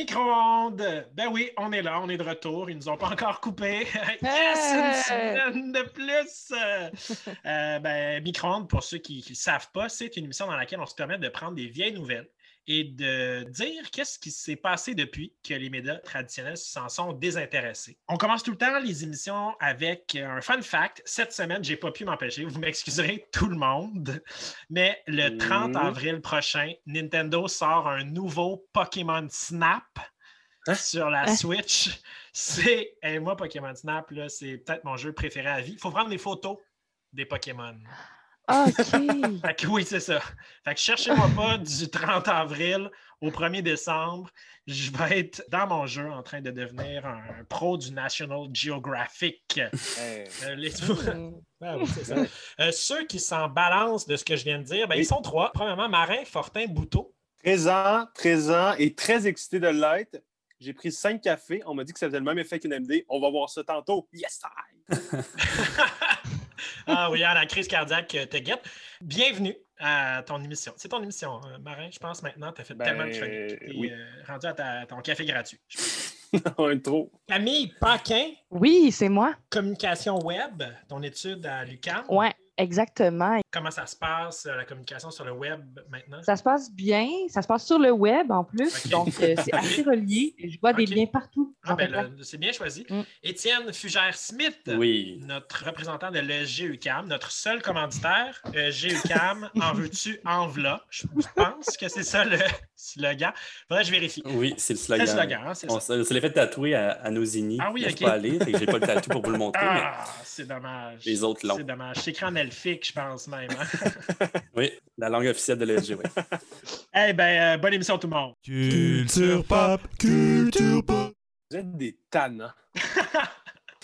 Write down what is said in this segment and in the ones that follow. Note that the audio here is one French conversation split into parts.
Micro-ondes! Ben oui, on est là, on est de retour. Ils nous ont pas encore coupé. yes! Une semaine de plus! Euh, ben, Micro-ondes, pour ceux qui ne savent pas, c'est une émission dans laquelle on se permet de prendre des vieilles nouvelles et de dire qu'est-ce qui s'est passé depuis que les médias traditionnels s'en sont désintéressés. On commence tout le temps les émissions avec un fun fact. Cette semaine, j'ai pas pu m'empêcher, vous m'excuserez tout le monde, mais le 30 avril prochain, Nintendo sort un nouveau Pokémon Snap. Hein? Sur la Hein? Switch, c'est hey, moi Pokémon Snap là, c'est peut-être mon jeu préféré à vie. Il faut prendre des photos des Pokémon. Ah, OK. Fait que oui, c'est ça. Fait que cherchez-moi pas du 30 avril au 1er décembre. Je vais être dans mon jeu en train de devenir un pro du National Geographic. Hey. Euh, les-. Ah oui, c'est ça. Euh, ceux qui s'en balancent de ce que je viens de dire, ben, Oui. ils sont trois. Premièrement, Marin, Fortin, Bouteau. Présent, présent et très excité de l'être. J'ai pris cinq cafés. On m'a dit que ça faisait le même effet qu'une MD. On va voir ça tantôt. Yes, I! Ah oui, à la crise cardiaque euh, te guette. Bienvenue à ton émission. C'est ton émission, euh, Marin, je pense maintenant. Tu as fait Ben, tellement de chroniques. T'es, oui. euh, rendu à ta- ton café gratuit. Intro. Camille Paquin, Oui, c'est moi. communication web, ton étude à l'UQAM. Ouais, exactement. Comment ça se passe, euh, la communication sur le web maintenant? Ça se passe bien. Ça se passe sur le web en plus. Donc, euh, c'est assez relié. Je vois des liens partout. Ah, ben, c'est bien choisi. Mm. Étienne Fugère-Smith, Oui. notre représentant de l'ESG UCAM, notre seul commanditaire, UCAM, en veux-tu, en v'là? Je pense que c'est ça le slogan. Faudrait que je vérifie. Oui, c'est le C'est slogan. le slogan, hein, c'est On ça. se se l'est fait tatouer à, à Nosini. Ah oui, Je ok. pas allé, fait que j'ai pas le tatou pour vous le montrer, Ah, c'est dommage. Les autres l'ont. C'est dommage. C'est écrit en elfique, je pense même. hein. oui, la langue officielle de l'ESG, oui. Eh ben, euh, bonne émission tout le monde. Culture pop, culture pop. Vous êtes des tannants.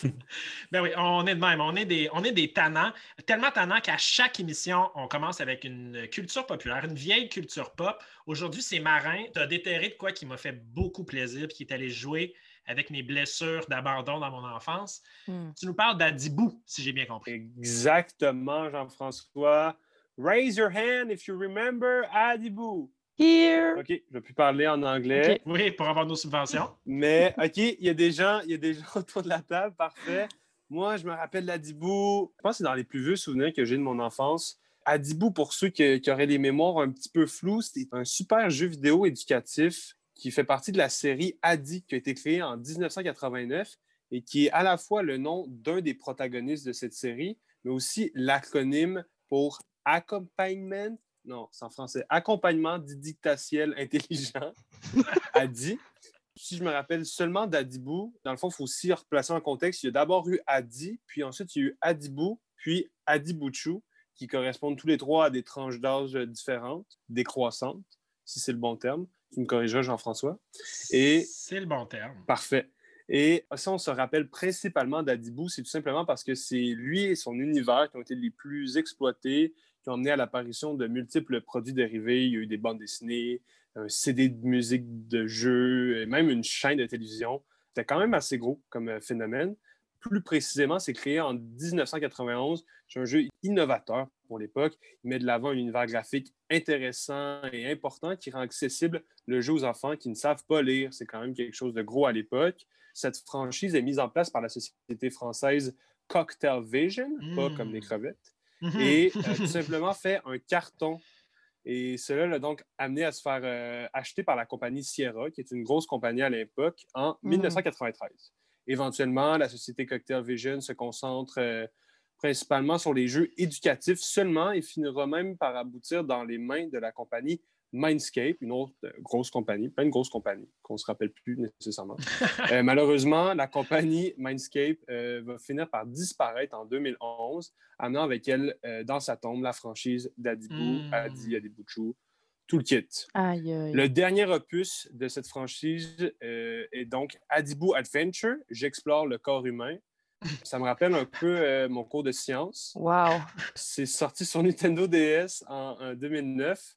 Ben oui, on est de même. On est des, on est des tannants. Tellement tannants qu'à chaque émission, on commence avec une culture populaire, une vieille culture pop. Aujourd'hui, c'est Marin. Tu as déterré de quoi qui m'a fait beaucoup plaisir puis qui est allé jouer avec mes blessures d'abandon dans mon enfance. Hmm. Tu nous parles d'Adibou, si j'ai bien compris. Exactement, Jean-François. Raise your hand if you remember Adibou. Here. OK, je vais plus parler en anglais. Oui, pour avoir nos subventions. Mais OK, il y a des gens, il y a des gens autour de la table, parfait. Moi, je me rappelle d'Adibou. Je pense que c'est dans les plus vieux souvenirs que j'ai de mon enfance. Adibou, pour ceux qui, qui auraient des mémoires un petit peu floues, c'était un super jeu vidéo éducatif qui fait partie de la série Adi, qui a été créée en 1989 et qui est à la fois le nom d'un des protagonistes de cette série, mais aussi l'acronyme pour Accompagnement, non, c'est en français, Accompagnement didacticiel intelligent, Adi. Si je me rappelle seulement d'Adibou, dans le fond, il faut aussi replacer en contexte. Il y a d'abord eu Adi, puis ensuite il y a eu Adibou, puis Adibouchou, qui correspondent tous les trois à des tranches d'âge différentes, décroissantes, si c'est le bon terme. Tu me corrigeras, Jean-François. Et- C'est le bon terme. Parfait. Et ça, on se rappelle principalement d'Adibou, c'est tout simplement parce que c'est lui et son univers qui ont été les plus exploités, qui ont amené à l'apparition de multiples produits dérivés. Il y a eu des bandes dessinées, un CD de musique de jeu, et même une chaîne de télévision. C'était quand même assez gros comme euh, phénomène. Plus précisément, c'est créé en 1991. C'est un jeu innovateur pour l'époque. Il met de l'avant un univers graphique intéressant et important qui rend accessible le jeu aux enfants qui ne savent pas lire. C'est quand même quelque chose de gros à l'époque. Cette franchise est mise en place par la société française Cocktail Vision, pas Mm. comme les crevettes, Mhm. et euh, tout simplement fait un carton. Et cela l'a donc amené à se faire euh, acheter par la compagnie Sierra, qui est une grosse compagnie à l'époque, en Mm. 1993. Éventuellement, la société Cocktail Vision se concentre euh, principalement sur les jeux éducatifs seulement et finira même par aboutir dans les mains de la compagnie Mindscape, une autre euh, grosse compagnie, plein de grosses compagnies qu'on ne se rappelle plus nécessairement. Euh, malheureusement, la compagnie Mindscape euh, va finir par disparaître en 2011, amenant avec elle dans sa tombe la franchise d'Adibou, Mm. Adi, Adibuchu, tout le kit. Aïe, aïe. Le dernier opus de cette franchise est donc Adibou Adventure. J'explore le corps humain. Ça me rappelle un peu mon cours de sciences. Wow. C'est sorti sur Nintendo DS en, en 2009.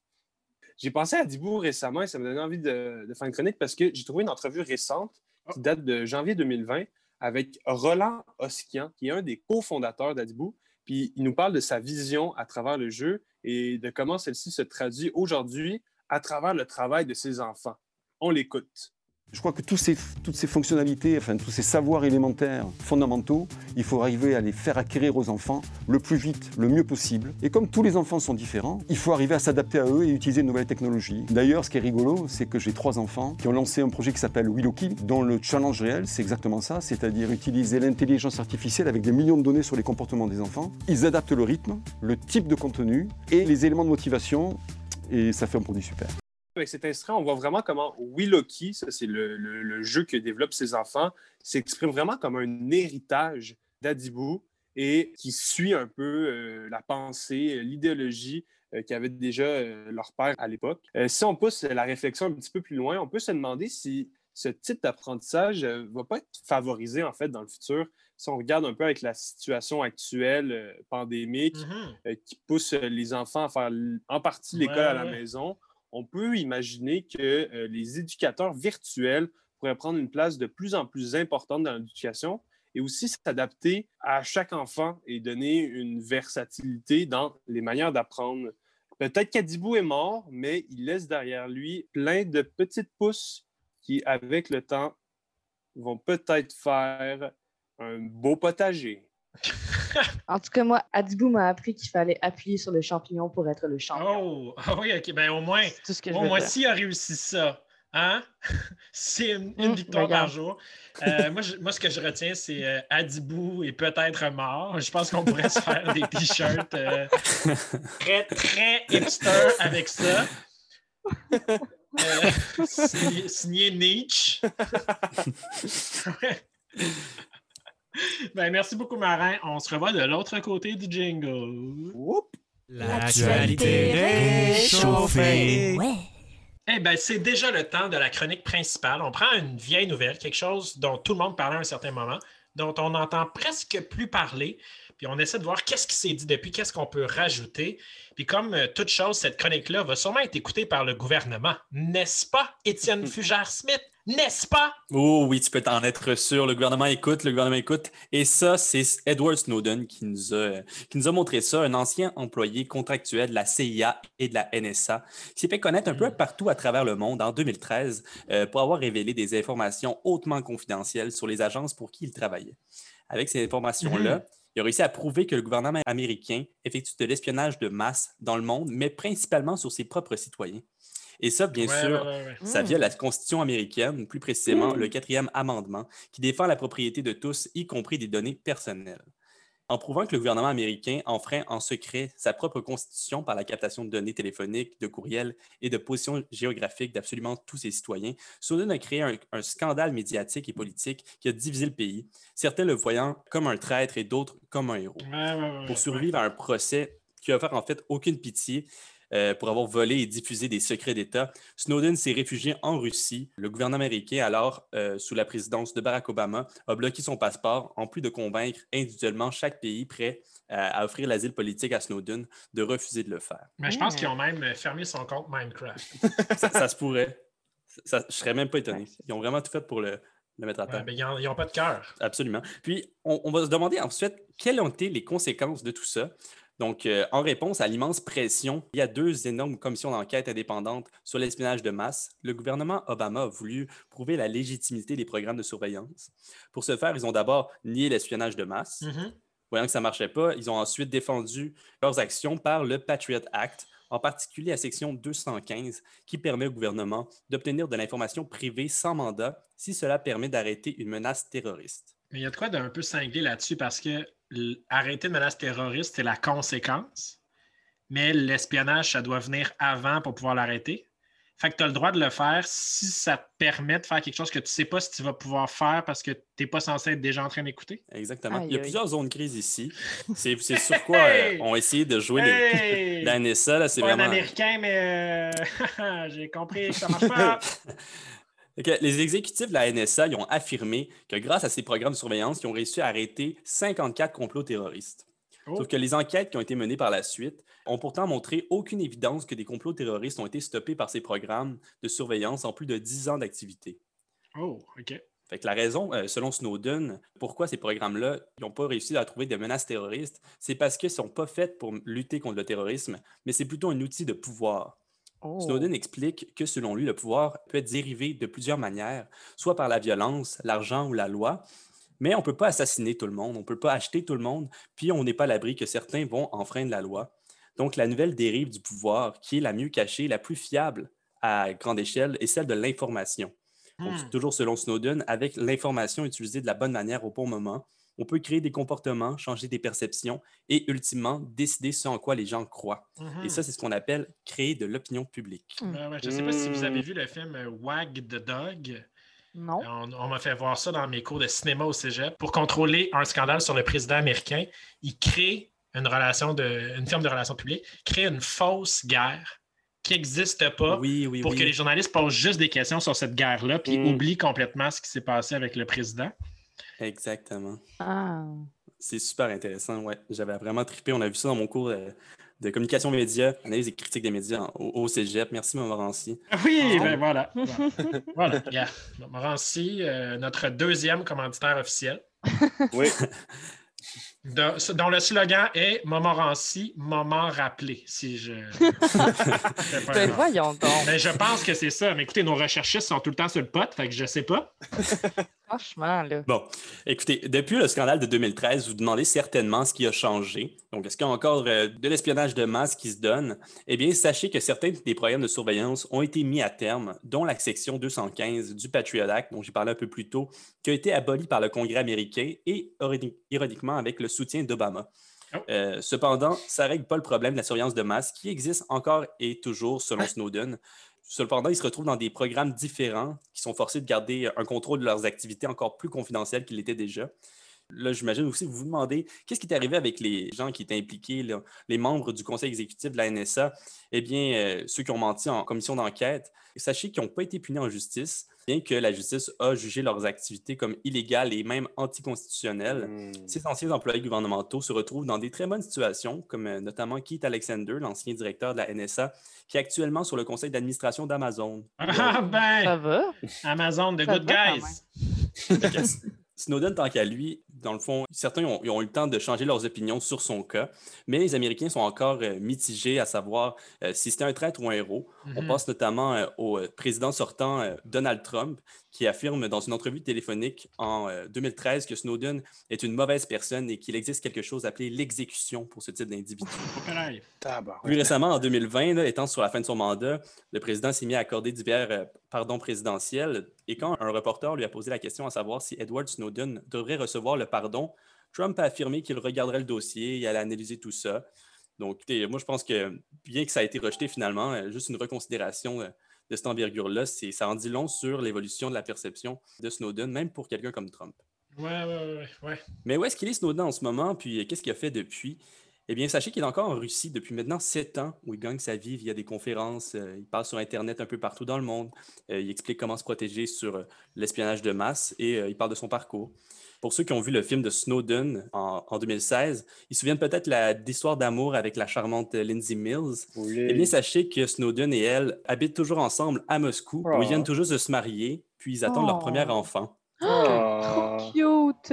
J'ai pensé à Adibou récemment et ça m'a donné envie de, de faire une chronique parce que j'ai trouvé une entrevue récente qui date de janvier 2020 avec Roland Oskian, qui est un des cofondateurs d'Adibou. Puis il nous parle de sa vision à travers le jeu et de comment celle-ci se traduit aujourd'hui à travers le travail de ses enfants. On l'écoute. Je crois que toutes ces fonctionnalités, enfin tous ces savoirs élémentaires fondamentaux, il faut arriver à les faire acquérir aux enfants le plus vite, le mieux possible. Et comme tous les enfants sont différents, il faut arriver à s'adapter à eux et utiliser de nouvelles technologies. D'ailleurs, ce qui est rigolo, c'est que j'ai trois enfants qui ont lancé un projet qui s'appelle Willoki, dont le challenge réel, c'est exactement ça, c'est-à-dire utiliser l'intelligence artificielle avec des millions de données sur les comportements des enfants. Ils adaptent le rythme, le type de contenu et les éléments de motivation, et ça fait un produit super. Avec cet extrait, on voit vraiment comment Willoki, ça c'est le, le- le jeu que développent ses enfants, s'exprime vraiment comme un héritage d'Adibou et qui suit un peu euh, la pensée, l'idéologie euh, qu'avait déjà euh, leur père à l'époque. Si on pousse la réflexion un petit peu plus loin, on peut se demander si ce type d'apprentissage ne va pas être favorisé en fait dans le futur. Si on regarde un peu avec la situation actuelle pandémique, Mhm. euh, qui pousse les enfants à faire en partie l'école Ouais, à la ouais. maison, on peut imaginer que euh, les éducateurs virtuels pourraient prendre une place de plus en plus importante dans l'éducation et aussi s'adapter à chaque enfant et donner une versatilité dans les manières d'apprendre. Peut-être qu'Adibou est mort, mais il laisse derrière lui plein de petites pousses qui, avec le temps, vont peut-être faire un beau potager. En tout cas, moi, Adibou m'a appris qu'il fallait appuyer sur le champignon pour être le champion. Oh, ah oui, ok. Ben au moins, C'est tout ce que je au moins s'il a réussi ça, hein? C'est une, une Hum, victoire par jour. Euh, moi, je- moi, ce que je retiens, c'est euh, Adibou est peut-être mort. Je pense qu'on pourrait se faire des t-shirts euh, très, très hipster avec ça. Euh, signé, signé Nietzsche. Ouais. ben, merci beaucoup, Marin. On se revoit de l'autre côté du jingle. L'actualité réchauffée. Eh bien, c'est déjà le temps de la chronique principale. On prend une vieille nouvelle, quelque chose dont tout le monde parlait à un certain moment, dont on n'entend presque plus parler, puis on essaie de voir qu'est-ce qui s'est dit depuis, qu'est-ce qu'on peut rajouter. Puis comme euh, toute chose, cette chronique-là va sûrement être écoutée par le gouvernement. N'est-ce pas, Étienne Fugère-Smith? N'est-ce pas? Oh oui, tu peux t'en être sûr. Le gouvernement écoute, le gouvernement écoute. Et ça, c'est Edward Snowden qui nous, a, qui nous a montré ça, un ancien employé contractuel de la CIA et de la NSA, qui s'est fait connaître un peu partout à travers le monde en 2013 euh, pour avoir révélé des informations hautement confidentielles sur les agences pour qui il travaillait. Avec ces informations-là, il a réussi à prouver que le gouvernement américain effectue de l'espionnage de masse dans le monde, mais principalement sur ses propres citoyens. Et ça, bien Ouais, sûr, ouais, ouais, ouais. ça Mm. vient de la Constitution américaine, plus précisément le quatrième amendement, qui défend la propriété de tous, y compris des données personnelles. En prouvant que le gouvernement américain enfreint en secret sa propre constitution par la captation de données téléphoniques, de courriels et de positions géographiques d'absolument tous ses citoyens, Snowden a créé un, un scandale médiatique et politique qui a divisé le pays, certains le voyant comme un traître et d'autres comme un héros. Ouais, ouais, ouais, pour survivre à un procès qui a offert en fait aucune pitié euh, pour avoir volé et diffusé des secrets d'État. Snowden s'est réfugié en Russie. Le gouvernement américain, alors euh, sous la présidence de Barack Obama, a bloqué son passeport en plus de convaincre individuellement chaque pays prêt euh, à offrir l'asile politique à Snowden de refuser de le faire. Mais je pense qu'ils ont même fermé son compte Minecraft. Ça, ça se pourrait. Ça, je serais même pas étonné. Ils ont vraiment tout fait pour le, le mettre à Ouais, terre. ben, ils n'ont pas de cœur. Absolument. Puis, on, on va se demander ensuite quelles ont été les conséquences de tout ça. Donc, euh, en réponse à l'immense pression, il y a deux énormes commissions d'enquête indépendantes sur l'espionnage de masse. Le gouvernement Obama a voulu prouver la légitimité des programmes de surveillance. Pour ce faire, ils ont d'abord nié l'espionnage de masse. Mhm. Voyant que ça ne marchait pas, ils ont ensuite défendu leurs actions par le Patriot Act, en particulier la section 215, qui permet au gouvernement d'obtenir de l'information privée sans mandat si cela permet d'arrêter une menace terroriste. Mais il y a de quoi d'un peu cinglé là-dessus parce que arrêter une menace terroriste, c'est la conséquence. mais l'espionnage, ça doit venir avant pour pouvoir l'arrêter. Fait que tu as le droit de le faire si ça te permet de faire quelque chose que tu ne sais pas si tu vas pouvoir faire parce que tu n'es pas censé être déjà en train d'écouter. Exactement. Aïe, Il y a aïe. plusieurs zones grises ici. C'est c'est sur quoi euh, on a essayé de jouer les, Hey! la NSA. Là, c'est pas un vraiment. Américain, mais euh, j'ai compris que ça marche pas. Les exécutifs de la NSA ils ont affirmé que grâce à ces programmes de surveillance, ils ont réussi à arrêter 54 complots terroristes. Oh. Sauf que les enquêtes qui ont été menées par la suite ont pourtant montré aucune évidence que des complots terroristes ont été stoppés par ces programmes de surveillance en plus de 10 ans d'activité. Oh, OK. Fait que la raison, euh, selon Snowden, pourquoi ces programmes-là n'ont pas réussi à trouver de menaces terroristes, c'est parce qu'ils ne sont pas faits pour lutter contre le terrorisme, mais c'est plutôt un outil de pouvoir. Oh. Snowden explique que selon lui, le pouvoir peut être dérivé de plusieurs manières, soit par la violence, l'argent ou la loi, mais on ne peut pas assassiner tout le monde, on ne peut pas acheter tout le monde, puis on n'est pas à l'abri que certains vont enfreindre la loi. Donc la nouvelle dérive du pouvoir, qui est la mieux cachée, la plus fiable à grande échelle, est celle de l'information. Hmm. toujours selon Snowden, avec l'information utilisée de la bonne manière au bon moment, on peut créer des comportements, changer des perceptions et ultimement décider ce en quoi les gens croient. Mhm. Et ça, c'est ce qu'on appelle créer de l'opinion publique. Ben ouais, je ne sais pas si vous avez vu le film euh, Wag the Dog. Non. On, on m'a fait voir ça dans mes cours de cinéma au cégep. Pour contrôler un scandale sur le président américain, il crée une relation de, une firme de relations publiques, crée une fausse guerre qui n'existe pas Oui, oui, pour oui. que les journalistes posent juste des questions sur cette guerre-là, puis Mm. oublient complètement ce qui s'est passé avec le président. Exactement. Ah. C'est super intéressant, ouais. J'avais vraiment trippé. On a vu ça dans mon cours de, de communication média, analyse et critique des médias en- au, au cégep. Merci, Montmorency. Ah Oui, Oh. ben voilà. Voilà, euh, notre deuxième commanditaire officiel, Oui. de- dont le slogan est Montmorency, moment rappelé, si je. Ben voyons donc. Mais je pense que c'est ça. Mais écoutez, nos recherchistes sont tout le temps sur le pot, fait que je sais pas. Franchement, là. Bon, écoutez, depuis le scandale de 2013, vous vous demandez certainement ce qui a changé. Donc, est-ce qu'il y a encore euh, de l'espionnage de masse qui se donne? Eh bien, sachez que certains des programmes de surveillance ont été mis à terme, dont la section 215 du Patriot Act, dont j'ai parlé un peu plus tôt, qui a été abolie par le Congrès américain et, ironi- ironiquement, avec le soutien d'Obama. Oh. Euh, cependant, ça ne règle pas le problème de la surveillance de masse qui existe encore et toujours selon Snowden. Cependant, ils se retrouvent dans des programmes différents qui sont forcés de garder un contrôle de leurs activités encore plus confidentiel qu'il était déjà. Là, j'imagine aussi, vous vous demandez qu'est-ce qui est arrivé avec les gens qui étaient impliqués, les membres du conseil exécutif de la NSA, eh bien, euh, ceux qui ont menti en commission d'enquête. Sachez qu'ils n'ont pas été punis en justice, bien que la justice a jugé leurs activités comme illégales et même anticonstitutionnelles. Hmm. Ces anciens employés gouvernementaux se retrouvent dans des très bonnes situations, comme euh, notamment Keith Alexander, l'ancien directeur de la NSA, qui est actuellement sur le conseil d'administration d'Amazon. Ah Ça ben, va? Amazon, the Ça good va guys. Snowden, tant qu'à lui, dans le fond, certains ont, eu le temps de changer leurs opinions sur son cas, mais les Américains sont encore euh, mitigés à savoir euh, si c'était un traître ou un héros. On Mhm. pense notamment euh, au président sortant Donald Trump, qui affirme dans une entrevue téléphonique en euh, 2013 que Snowden est une mauvaise personne et qu'il existe quelque chose appelé l'exécution pour ce type d'individu. Plus récemment, en 2020, là, étant sur la fin de son mandat, le président s'est mis à accorder divers euh, pardons présidentiels. Et quand un reporter lui a posé la question à savoir si Edward Snowden devrait recevoir le pardon, Trump a affirmé qu'il regarderait le dossier et allait analyser tout ça. Donc, écoutez, moi, je pense que bien que ça a été rejeté finalement, euh, juste une reconsidération euh, de cette envergure-là, c'est- ça en dit long sur l'évolution de la perception de Snowden, même pour quelqu'un comme Trump. Ouais, ouais, ouais, ouais. Mais où est-ce qu'il est Snowden en ce moment? Puis euh, qu'est-ce qu'il a fait depuis? Eh bien, sachez qu'il est encore en Russie depuis maintenant sept ans, où il gagne sa vie via des conférences. euh, il passe sur Internet un peu partout dans le monde. euh, il explique comment se protéger sur euh, l'espionnage de masse et euh, il parle de son parcours. Pour ceux qui ont vu le film de Snowden en, en 2016, ils se souviennent peut-être d'histoire d'amour avec la charmante Lindsay Mills. Oui. Eh bien, sachez que Snowden et elle habitent toujours ensemble à Moscou, où Oh. ils viennent tout juste de se marier, puis ils attendent leur Oh. premier enfant. Ah. Trop cute!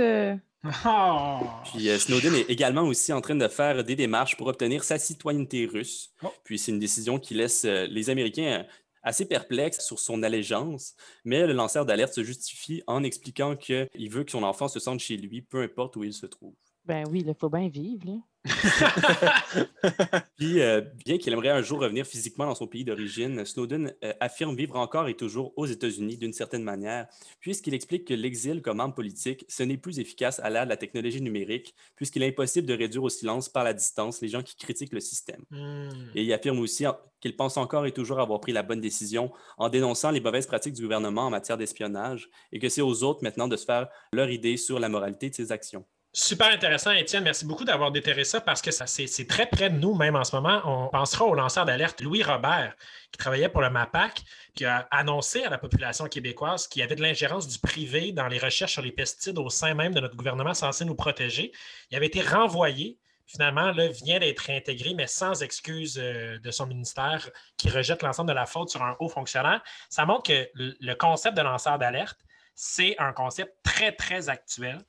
Oh. Puis euh, Snowden est également aussi en train de faire des démarches pour obtenir sa citoyenneté russe. Oh. Puis c'est une décision qui laisse euh, les Américains euh, assez perplexes sur son allégeance, mais le lanceur d'alerte se justifie en expliquant qu'il veut que son enfant se sente chez lui, peu importe où il se trouve. Ben oui, il faut bien vivre, là. Puis, euh, bien qu'il aimerait un jour revenir physiquement dans son pays d'origine, Snowden euh, affirme vivre encore et toujours aux États-Unis d'une certaine manière, puisqu'il explique que l'exil comme arme politique, ce n'est plus efficace à l'ère de la technologie numérique, puisqu'il est impossible de réduire au silence par la distance les gens qui critiquent le système. Hmm. Et il affirme aussi qu'il pense encore et toujours avoir pris la bonne décision en dénonçant les mauvaises pratiques du gouvernement en matière d'espionnage et que c'est aux autres maintenant de se faire leur idée sur la moralité de ses actions. Super intéressant, Étienne. Merci beaucoup d'avoir déterré ça parce que ça, c'est, très près de nous, même en ce moment. On pensera au lanceur d'alerte Louis Robert, qui travaillait pour le MAPAC, qui a annoncé à la population québécoise qu'il y avait de l'ingérence du privé dans les recherches sur les pesticides au sein même de notre gouvernement censé nous protéger. Il avait été renvoyé. Finalement, là, vient d'être réintégré, mais sans excuse euh, de son ministère qui rejette l'ensemble de la faute sur un haut fonctionnaire. Ça montre que le concept de lanceur d'alerte, c'est un concept très, très actuel.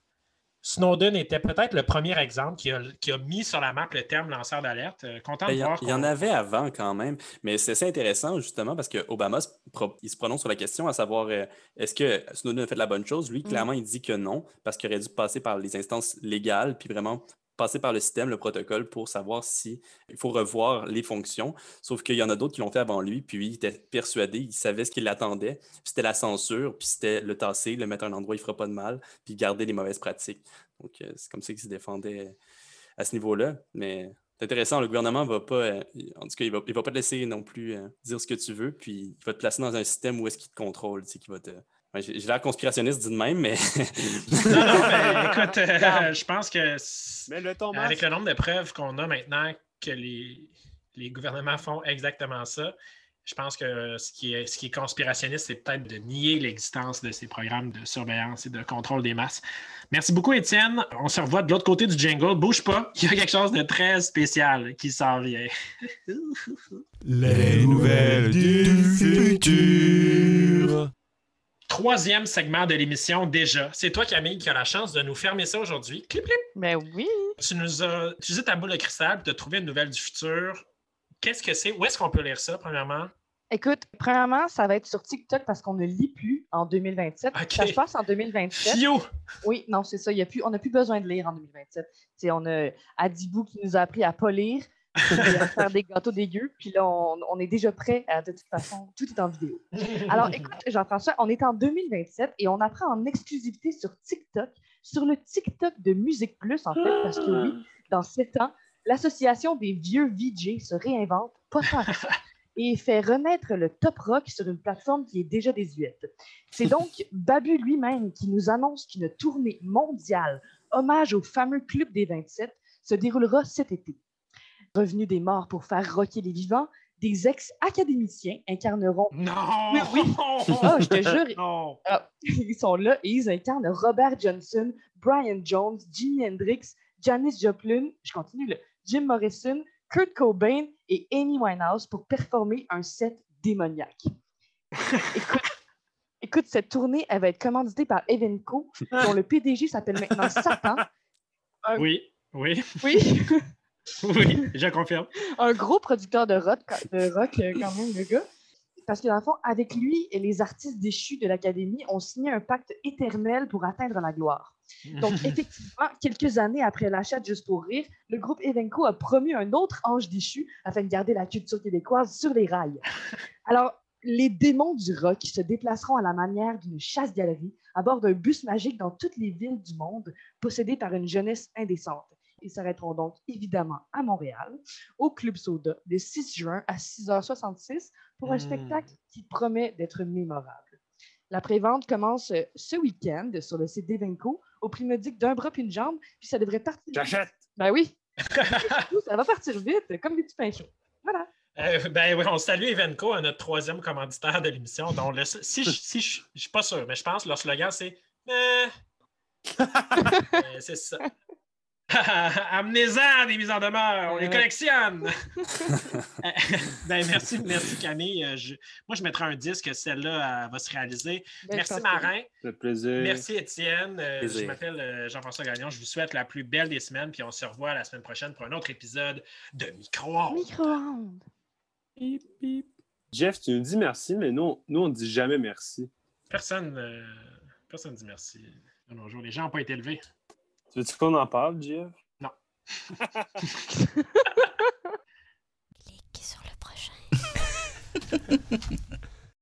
Snowden était peut-être le premier exemple qui a, qui a mis sur la map le terme lanceur d'alerte. Euh, content de Ben, Il y, en- voir il y en qu'on- avait avant quand même, mais c'est assez intéressant justement parce que Obama se pro- il se prononce sur la question à savoir euh, est-ce que Snowden a fait la bonne chose? Lui, clairement, il dit que non, parce qu'il aurait dû passer par les instances légales, puis vraiment passer par le système, le protocole pour savoir si il faut revoir les fonctions. Sauf qu'il y en a d'autres qui l'ont fait avant lui, puis il était persuadé, il savait ce qui l'attendait. Puis C'était la censure, puis c'était le tasser, le mettre à un endroit où il ne fera pas de mal, puis garder les mauvaises pratiques. Donc, euh, c'est comme ça qu'il se défendait à ce niveau-là. Mais c'est intéressant, le gouvernement va pas, euh, en tout cas, il va, va pas te laisser non plus euh, dire ce que tu veux, puis il va te placer dans un système où est-ce qu'il te contrôle, tu sais, qu'il va te... Ouais, J'ai l'air conspirationniste dit de même, mais... Non, non, mais écoute, euh, je pense que Mais le avec le nombre de preuves qu'on a maintenant que les, les gouvernements font exactement ça, je pense que ce qui est, ce qui est conspirationniste, c'est peut-être de nier l'existence de ces programmes de surveillance et de contrôle des masses. Merci beaucoup, Étienne. On se revoit de l'autre côté du jingle. Bouge pas, il y a quelque chose de très spécial qui s'en vient. Les nouvelles du futur. Troisième segment de l'émission déjà. C'est toi, Camille, qui as la chance de nous fermer ça aujourd'hui. Clip, clip. Ben oui. Tu nous as utilisé ta boule de cristal tu as trouvé une nouvelle du futur. Qu'est-ce que c'est? Où est-ce qu'on peut lire ça, premièrement? Écoute, premièrement, ça va être sur TikTok parce qu'on ne lit plus en 2027. Ok. Ça se passe en 2027. Fio! Oui, non, c'est ça. Y a plus, on n'a plus besoin de lire en 2027. C'est on a Adibou qui nous a appris à pas lire, à faire des gâteaux dégueux. Puis là, on, est déjà prêt. À, de toute façon, tout est en vidéo. Alors, écoute, Jean-François, on est en 2027 et on apprend en exclusivité sur TikTok, sur le TikTok de Musique Plus, en fait, parce que oui, dans sept ans, l'association des vieux VJ se réinvente, pas tant que ça, et fait renaître le top rock sur une plateforme qui est déjà désuète. C'est donc Babu lui-même qui nous annonce qu'une tournée mondiale, hommage au fameux Club des 27, se déroulera cet été. Revenus des morts pour faire rocker les vivants, des ex-académiciens incarneront Non! Oui, oui. Ah, je te jure. Non! ah, ils sont là et ils incarnent Robert Johnson, Brian Jones, Jimi Hendrix, Janis Joplin, je continue là, Jim Morrison, Kurt Cobain et Amy Winehouse pour performer un set démoniaque. écoute, écoute, cette tournée, elle va être commanditée par Evenco, dont le PDG s'appelle maintenant Satan. Oui, oui, Oui, oui, je confirme. un gros producteur de rock, de rock euh, quand même, le gars. Parce que dans le fond, avec lui et les artistes déchus de l'Académie ont signé un pacte éternel pour atteindre la gloire. Donc, effectivement, quelques années après l'achat de Juste pour rire, le groupe Evenco a promu un autre ange déchu afin de garder la culture québécoise sur les rails. Alors, les démons du rock se déplaceront à la manière d'une chasse-galerie à bord d'un bus magique dans toutes les villes du monde possédées par une jeunesse indécente. Ils s'arrêteront donc évidemment à Montréal, au Club Soda, le 6 juin à 6h66 pour un Hmm. spectacle qui promet d'être mémorable. La prévente commence euh, ce week-end sur le site d'Evenco au prix modique d'un bras puis une jambe, puis ça devrait partir. J'achète. Ben oui. ça va partir vite, comme des petits pains chauds. Voilà. Euh, ben oui, on salue Evenco, à notre troisième commanditaire de l'émission. Donc, le- si je si je suis pas sûr, mais je pense que leur slogan, c'est Euh, euh, C'est ça. Amenez-en des mises en demeure, on les collectionne. Ben, merci, merci Camille. Euh, je- moi, je mettrai un disque, celle-là elle va se réaliser. Ben, merci que- Marin. Ça fait plaisir. Merci Étienne. Euh, je m'appelle euh, Jean-François Gagnon. Je vous souhaite la plus belle des semaines, puis on se revoit la semaine prochaine pour un autre épisode de Micro-ondes. Micro-ondes. Jeff, tu nous dis merci, mais nous, nous on ne dit jamais merci. Personne euh, personne dit merci. jours. Les gens n'ont pas été élevés. Tu veux-tu qu'on en parle, Jeff? Non. Clique sur le prochain.